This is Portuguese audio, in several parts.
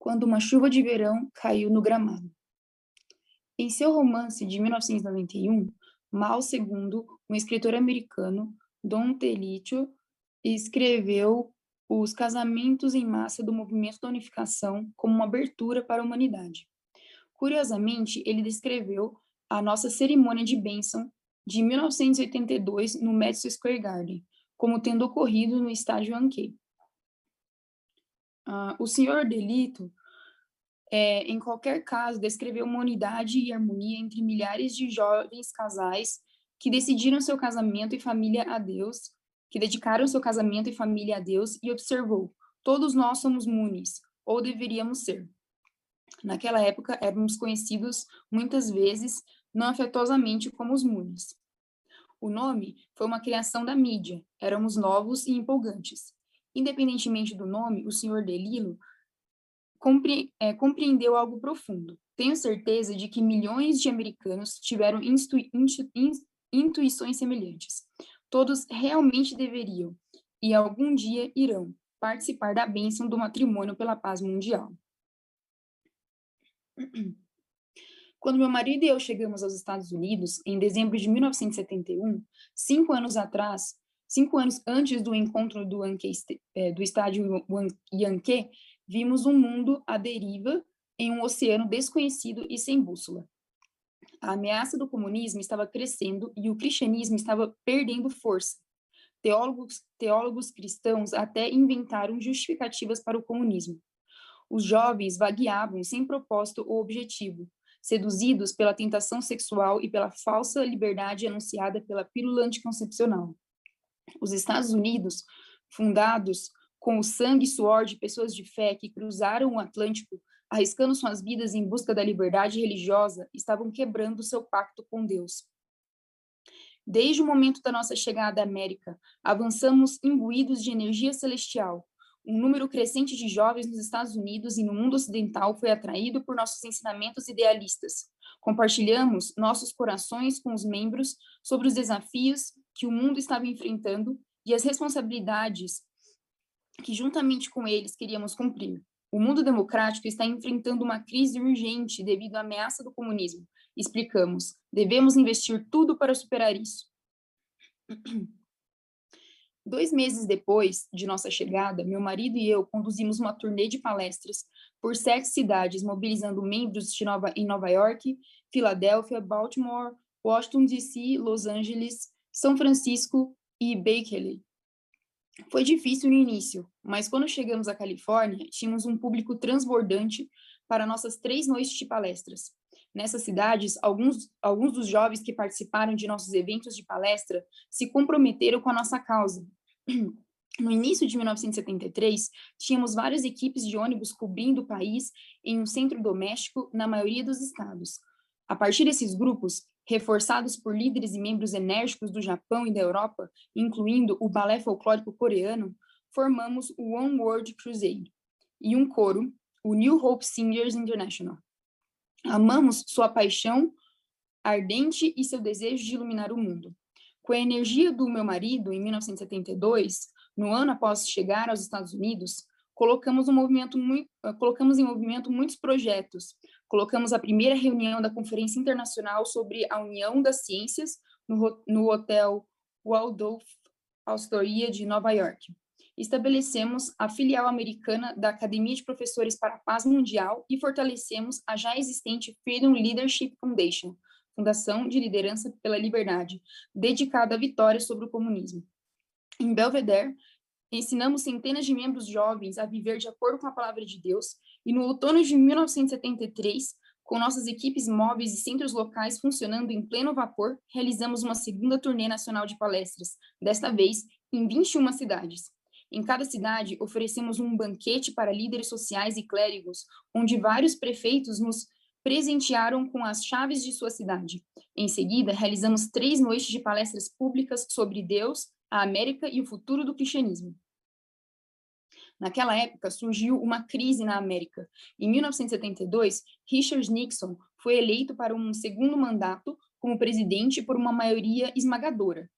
quando uma chuva de verão caiu no gramado. Em seu romance de 1991, Mao II, um escritor americano, Don Telitio, escreveu os casamentos em massa do movimento da unificação como uma abertura para a humanidade. Curiosamente, ele descreveu a nossa cerimônia de bênção de 1982 no Madison Square Garden, como tendo ocorrido no estádio Yankee. Uh, o senhor Delito, é, em qualquer caso, descreveu uma unidade e harmonia entre milhares de jovens casais que decidiram seu casamento e família a Deus, que dedicaram seu casamento e família a Deus e observou: todos nós somos munis, ou deveríamos ser. Naquela época, éramos conhecidos muitas vezes não afetosamente como os munis. O nome foi uma criação da mídia, éramos novos e empolgantes. Independentemente do nome, o Sr. Delilo compre, é, compreendeu algo profundo. Tenho certeza de que milhões de americanos tiveram intu, intuições semelhantes. Todos realmente deveriam, e algum dia irão, participar da bênção do matrimônio pela paz mundial. Quando meu marido e eu chegamos aos Estados Unidos, em dezembro de 1971, cinco anos atrás, cinco anos antes do encontro do, Yankee, é, do estádio Yankee, vimos um mundo à deriva em um oceano desconhecido e sem bússola. A ameaça do comunismo estava crescendo e o cristianismo estava perdendo força. Teólogos, teólogos cristãos até inventaram justificativas para o comunismo. Os jovens vagueavam sem propósito ou objetivo, seduzidos pela tentação sexual e pela falsa liberdade anunciada pela pílula anticoncepcional. Os Estados Unidos, fundados com o sangue e suor de pessoas de fé que cruzaram o Atlântico, arriscando suas vidas em busca da liberdade religiosa, estavam quebrando seu pacto com Deus. Desde o momento da nossa chegada à América, avançamos imbuídos de energia celestial, um número crescente de jovens nos Estados Unidos e no mundo ocidental foi atraído por nossos ensinamentos idealistas. Compartilhamos nossos corações com os membros sobre os desafios que o mundo estava enfrentando e as responsabilidades que, juntamente com eles, queríamos cumprir. O mundo democrático está enfrentando uma crise urgente devido à ameaça do comunismo. Explicamos, devemos investir tudo para superar isso. Dois meses depois de nossa chegada, meu marido e eu conduzimos uma turnê de palestras por sete cidades, mobilizando membros de Nova, em Nova York, Filadélfia, Baltimore, Washington D.C., Los Angeles, São Francisco e Berkeley. Foi difícil no início, mas quando chegamos à Califórnia, tínhamos um público transbordante para nossas três noites de palestras. Nessas cidades, alguns, alguns dos jovens que participaram de nossos eventos de palestra se comprometeram com a nossa causa. No início de 1973, tínhamos várias equipes de ônibus cobrindo o país em um centro doméstico na maioria dos estados. A partir desses grupos, reforçados por líderes e membros enérgicos do Japão e da Europa, incluindo o balé folclórico coreano, formamos o One World Crusade e um coro, o New Hope Singers International. Amamos sua paixão ardente e seu desejo de iluminar o mundo. Com a energia do meu marido, em 1972, no ano após chegar aos Estados Unidos, colocamos, um movimento muito, colocamos em movimento muitos projetos. Colocamos a primeira reunião da Conferência Internacional sobre a União das Ciências no, no Hotel Waldorf Astoria de Nova York estabelecemos a filial americana da Academia de Professores para a Paz Mundial e fortalecemos a já existente Freedom Leadership Foundation, Fundação de Liderança pela Liberdade, dedicada à vitória sobre o comunismo. Em Belvedere, ensinamos centenas de membros jovens a viver de acordo com a palavra de Deus e no outono de 1973, com nossas equipes móveis e centros locais funcionando em pleno vapor, realizamos uma segunda turnê nacional de palestras, desta vez em 21 cidades. Em cada cidade, oferecemos um banquete para líderes sociais e clérigos, onde vários prefeitos nos presentearam com as chaves de sua cidade. Em seguida, realizamos três noites de palestras públicas sobre Deus, a América e o futuro do cristianismo. Naquela época, surgiu uma crise na América. Em 1972, Richard Nixon foi eleito para um segundo mandato como presidente por uma maioria esmagadora.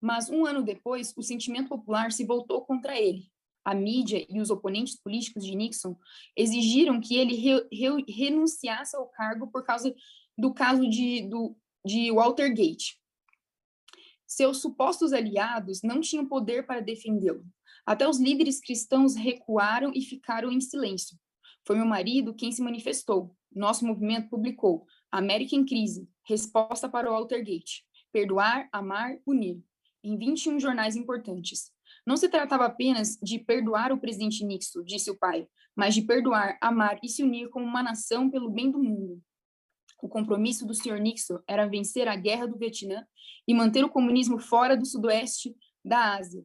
Mas um ano depois, o sentimento popular se voltou contra ele. a mídia e os oponentes políticos de Nixon exigiram que ele re, re, renunciasse ao cargo por causa do caso de, do, de Watergate. Seus supostos aliados não tinham poder para defendê-lo. Até os líderes cristãos recuaram e ficaram em silêncio. Foi meu marido quem se manifestou. Nosso movimento publicou América em Crise, Resposta para o Watergate, Perdoar, Amar, Unir, em 21 jornais importantes. Não se tratava apenas de perdoar o presidente Nixon, disse o pai, mas de perdoar, amar e se unir como uma nação pelo bem do mundo. O compromisso do Sr. Nixon era vencer a guerra do Vietnã e manter o comunismo fora do sudoeste da Ásia,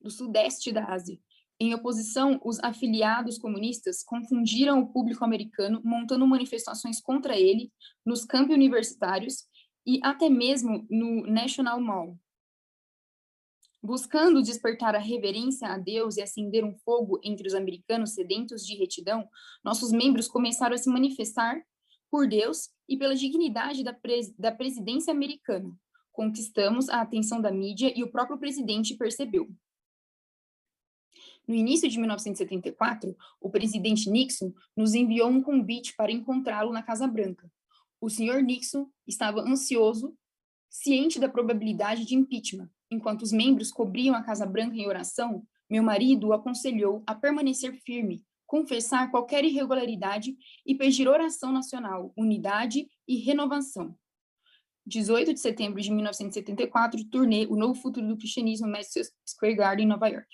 do sudeste da Ásia. Em oposição, os afiliados comunistas confundiram o público americano, montando manifestações contra ele nos campos universitários e até mesmo no National Mall. Buscando despertar a reverência a Deus e acender um fogo entre os americanos sedentos de retidão, nossos membros começaram a se manifestar por Deus e pela dignidade da, pres da presidência americana. Conquistamos a atenção da mídia e o próprio presidente percebeu. No início de 1974, o presidente Nixon nos enviou um convite para encontrá-lo na Casa Branca. O senhor Nixon estava ansioso, ciente da probabilidade de impeachment, Enquanto os membros cobriam a Casa Branca em oração, meu marido o aconselhou a permanecer firme, confessar qualquer irregularidade e pedir oração nacional, unidade e renovação. 18 de setembro de 1974, turnê O Novo Futuro do Cristianismo Madison Square Garden, Nova York.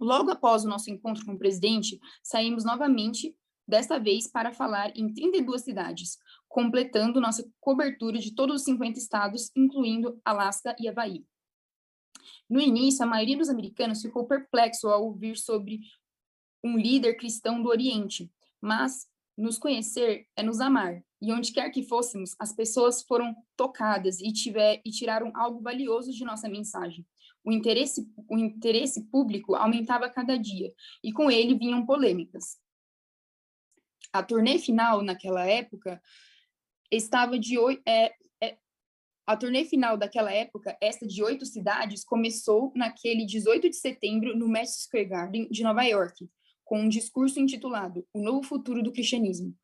Logo após o nosso encontro com o presidente, saímos novamente, desta vez para falar em 32 cidades, completando nossa cobertura de todos os 50 estados, incluindo Alasca e Havaí. No início, a maioria dos americanos ficou perplexo ao ouvir sobre um líder cristão do Oriente, mas nos conhecer é nos amar, e onde quer que fôssemos, as pessoas foram tocadas e, tiver, e tiraram algo valioso de nossa mensagem. O interesse, o interesse público aumentava cada dia, e com ele vinham polêmicas. A turnê final, naquela época, estava de, é, a turnê final daquela época, esta de oito cidades, começou naquele 18 de setembro no Madison Square Garden de Nova York, com um discurso intitulado O Novo Futuro do Cristianismo.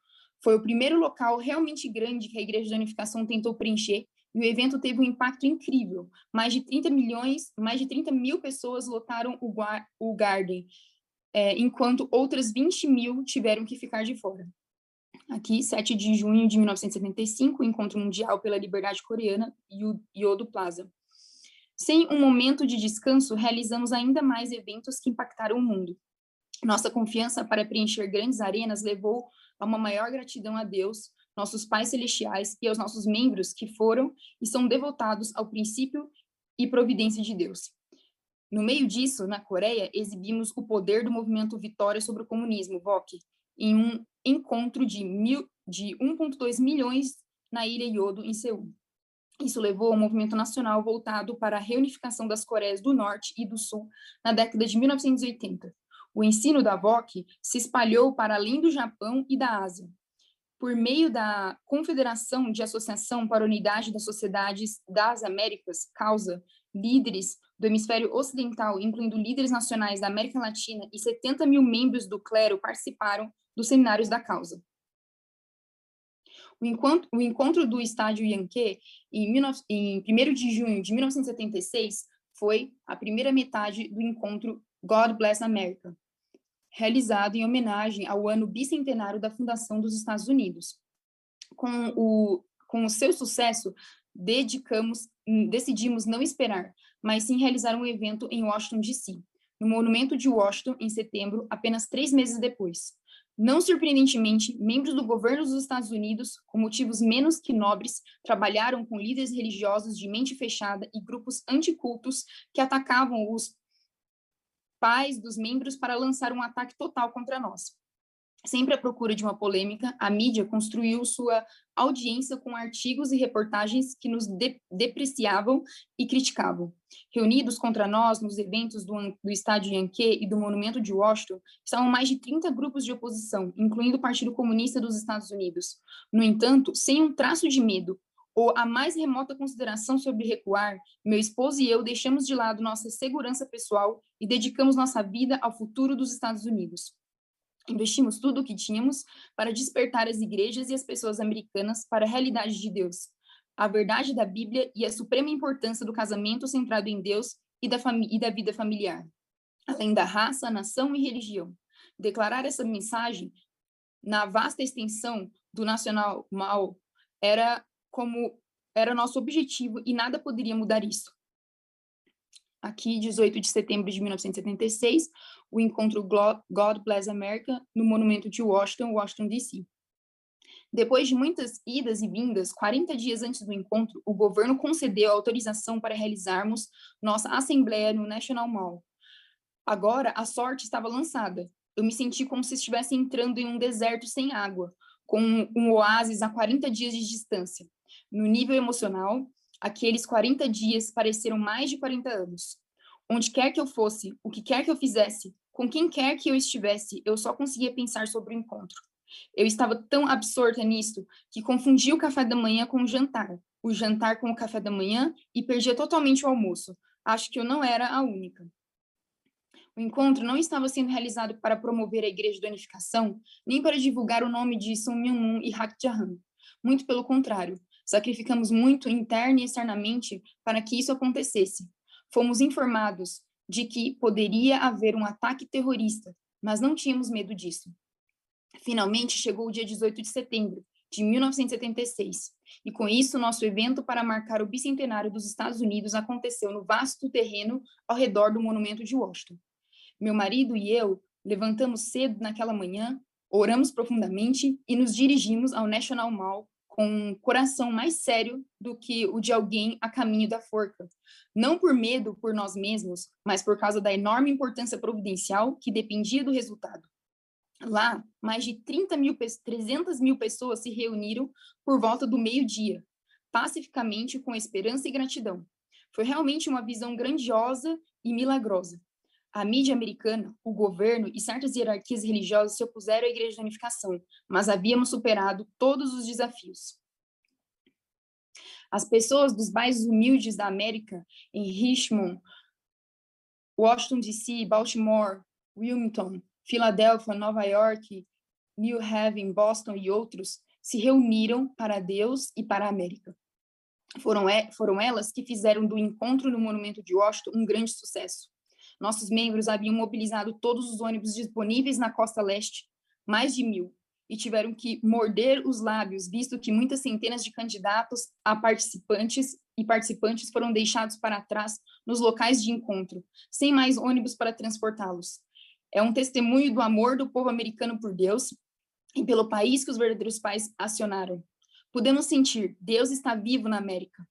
Foi o primeiro local realmente grande que a Igreja da Unificação tentou preencher e o evento teve um impacto incrível. Mais de 30 milhões, mais de 30 mil pessoas lotaram o, o Garden, é, enquanto outras 20 mil tiveram que ficar de fora. Aqui, 7 de junho de 1975, Encontro Mundial pela Liberdade Coreana, Yodo Plaza. Sem um momento de descanso, realizamos ainda mais eventos que impactaram o mundo. Nossa confiança para preencher grandes arenas levou a uma maior gratidão a Deus, nossos pais celestiais e aos nossos membros que foram e são devotados ao princípio e providência de Deus. No meio disso, na Coreia, exibimos o poder do movimento Vitória sobre o Comunismo, VOC, em um encontro de, de 1,2 milhões na ilha Yodo, em Seul. Isso levou ao movimento nacional voltado para a reunificação das Coreias do Norte e do Sul na década de 1980. O ensino da VOC se espalhou para além do Japão e da Ásia. Por meio da Confederação de Associação para a Unidade das Sociedades das Américas, causa, líderes do hemisfério ocidental, incluindo líderes nacionais da América Latina e 70 mil membros do clero participaram dos seminários da causa. O encontro, o encontro do estádio Yankee, em, em 1 de junho de 1976, foi a primeira metade do encontro God Bless America, realizado em homenagem ao ano bicentenário da fundação dos Estados Unidos. Com o, com o seu sucesso, dedicamos, decidimos não esperar, mas sim realizar um evento em Washington, D.C., no Monumento de Washington, em setembro, apenas três meses depois. Não surpreendentemente, membros do governo dos Estados Unidos, com motivos menos que nobres, trabalharam com líderes religiosos de mente fechada e grupos anticultos que atacavam os pais dos membros para lançar um ataque total contra nós. Sempre à procura de uma polêmica, a mídia construiu sua audiência com artigos e reportagens que nos de depreciavam e criticavam. Reunidos contra nós nos eventos do, do Estádio Yankee e do Monumento de Washington, estavam mais de 30 grupos de oposição, incluindo o Partido Comunista dos Estados Unidos. No entanto, sem um traço de medo ou a mais remota consideração sobre recuar, meu esposo e eu deixamos de lado nossa segurança pessoal e dedicamos nossa vida ao futuro dos Estados Unidos. Investimos tudo o que tínhamos para despertar as igrejas e as pessoas americanas para a realidade de Deus, a verdade da Bíblia e a suprema importância do casamento centrado em Deus e da, e da vida familiar, além da raça, nação e religião. Declarar essa mensagem na vasta extensão do nacional mal era como era nosso objetivo e nada poderia mudar isso. Aqui, 18 de setembro de 1976, o encontro God Bless America no Monumento de Washington, Washington DC. Depois de muitas idas e vindas, 40 dias antes do encontro, o governo concedeu autorização para realizarmos nossa assembleia no National Mall. Agora, a sorte estava lançada. Eu me senti como se estivesse entrando em um deserto sem água, com um oásis a 40 dias de distância. No nível emocional, aqueles 40 dias pareceram mais de 40 anos. Onde quer que eu fosse, o que quer que eu fizesse, com quem quer que eu estivesse, eu só conseguia pensar sobre o encontro. Eu estava tão absorta nisso que confundia o café da manhã com o jantar, o jantar com o café da manhã e perdia totalmente o almoço. Acho que eu não era a única. O encontro não estava sendo realizado para promover a Igreja da Unificação, nem para divulgar o nome de Sun Myung-moon e Hak Jahan. Muito pelo contrário, sacrificamos muito interna e externamente para que isso acontecesse. Fomos informados de que poderia haver um ataque terrorista, mas não tínhamos medo disso. Finalmente chegou o dia 18 de setembro de 1976, e com isso nosso evento para marcar o bicentenário dos Estados Unidos aconteceu no vasto terreno ao redor do Monumento de Washington. Meu marido e eu levantamos cedo naquela manhã, oramos profundamente e nos dirigimos ao National Mall com um coração mais sério do que o de alguém a caminho da forca. Não por medo por nós mesmos, mas por causa da enorme importância providencial que dependia do resultado. Lá, mais de 30 mil, 300 mil pessoas se reuniram por volta do meio-dia, pacificamente com esperança e gratidão. Foi realmente uma visão grandiosa e milagrosa. A mídia americana, o governo e certas hierarquias religiosas se opuseram à Igreja da Unificação, mas havíamos superado todos os desafios. As pessoas dos bairros humildes da América, em Richmond, Washington DC, Baltimore, Wilmington, Filadélfia, Nova York, New Haven, Boston e outros, se reuniram para Deus e para a América. Foram, foram elas que fizeram do encontro no Monumento de Washington um grande sucesso. Nossos membros haviam mobilizado todos os ônibus disponíveis na costa leste, mais de mil, e tiveram que morder os lábios, visto que muitas centenas de candidatos a participantes e participantes foram deixados para trás nos locais de encontro, sem mais ônibus para transportá-los. É um testemunho do amor do povo americano por Deus e pelo país que os verdadeiros pais acionaram. Podemos sentir, Deus está vivo na América.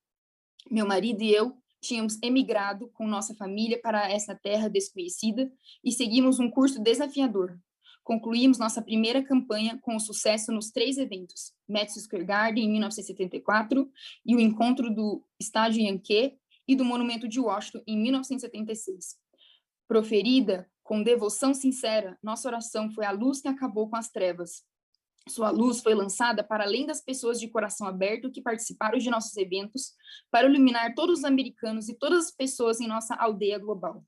Meu marido e eu tínhamos emigrado com nossa família para essa terra desconhecida e seguimos um curso desafiador. Concluímos nossa primeira campanha com sucesso nos três eventos, Madison Square Garden em 1974 e o encontro do Estádio Yankee e do Monumento de Washington em 1976. Proferida com devoção sincera, nossa oração foi a luz que acabou com as trevas, sua luz foi lançada para além das pessoas de coração aberto que participaram de nossos eventos, para iluminar todos os americanos e todas as pessoas em nossa aldeia global.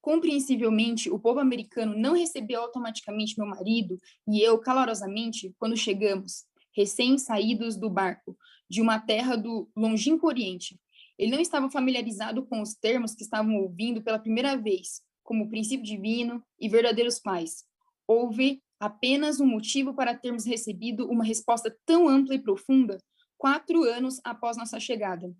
Compreensivelmente, o povo americano não recebeu automaticamente meu marido e eu calorosamente quando chegamos, recém-saídos do barco, de uma terra do longínquo Oriente. Ele não estava familiarizado com os termos que estavam ouvindo pela primeira vez, como princípio divino e verdadeiros pais, houve apenas um motivo para termos recebido uma resposta tão ampla e profunda quatro anos após nossa chegada.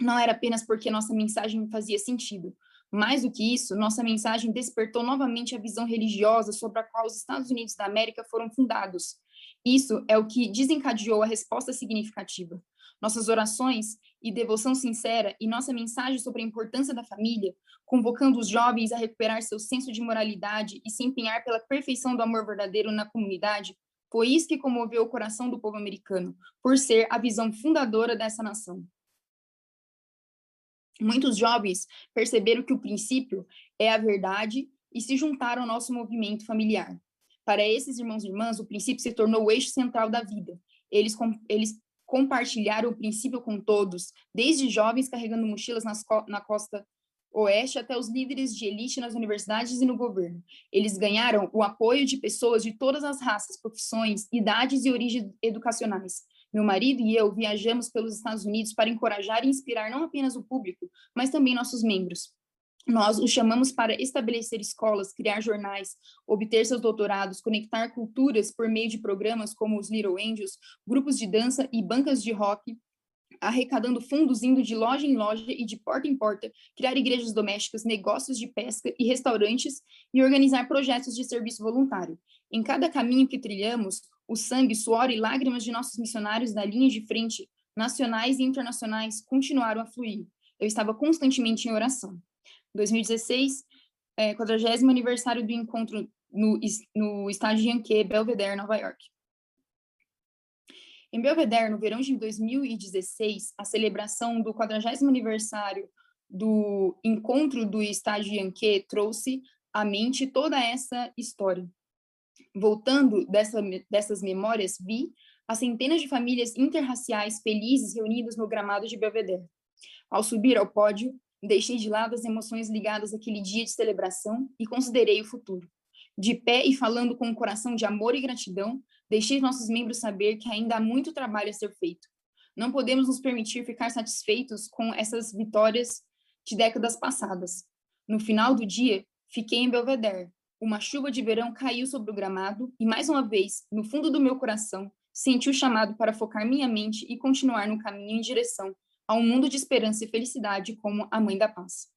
Não era apenas porque nossa mensagem fazia sentido. Mais do que isso, nossa mensagem despertou novamente a visão religiosa sobre a qual os Estados Unidos da América foram fundados. Isso é o que desencadeou a resposta significativa. Nossas orações e devoção sincera e nossa mensagem sobre a importância da família, convocando os jovens a recuperar seu senso de moralidade e se empenhar pela perfeição do amor verdadeiro na comunidade, foi isso que comoveu o coração do povo americano, por ser a visão fundadora dessa nação. Muitos jovens perceberam que o princípio é a verdade e se juntaram ao nosso movimento familiar. Para esses irmãos e irmãs, o princípio se tornou o eixo central da vida Eles, eles compartilharam o princípio com todos, desde jovens carregando mochilas nas, na costa oeste até os líderes de elite nas universidades e no governo. Eles ganharam o apoio de pessoas de todas as raças, profissões, idades e origens educacionais. Meu marido e eu viajamos pelos Estados Unidos para encorajar e inspirar não apenas o público, mas também nossos membros. Nós os chamamos para estabelecer escolas, criar jornais, obter seus doutorados, conectar culturas por meio de programas como os Little Angels, grupos de dança e bancas de rock, arrecadando fundos indo de loja em loja e de porta em porta, criar igrejas domésticas, negócios de pesca e restaurantes e organizar projetos de serviço voluntário. Em cada caminho que trilhamos, o sangue, suor e lágrimas de nossos missionários da linha de frente, nacionais e internacionais, continuaram a fluir. Eu estava constantemente em oração. 2016, é, 40 aniversário do encontro no, no estádio Yankee, Belvedere, Nova York. Em Belvedere, no verão de 2016, a celebração do 40 aniversário do encontro do estádio Yankee trouxe à mente toda essa história. Voltando dessa, dessas memórias, vi as centenas de famílias interraciais felizes reunidas no gramado de Belvedere. Ao subir ao pódio, Deixei de lado as emoções ligadas àquele dia de celebração e considerei o futuro. De pé e falando com um coração de amor e gratidão, deixei nossos membros saber que ainda há muito trabalho a ser feito. Não podemos nos permitir ficar satisfeitos com essas vitórias de décadas passadas. No final do dia, fiquei em Belvedere. Uma chuva de verão caiu sobre o gramado e, mais uma vez, no fundo do meu coração, senti o chamado para focar minha mente e continuar no caminho em direção a um mundo de esperança e felicidade como a Mãe da Paz.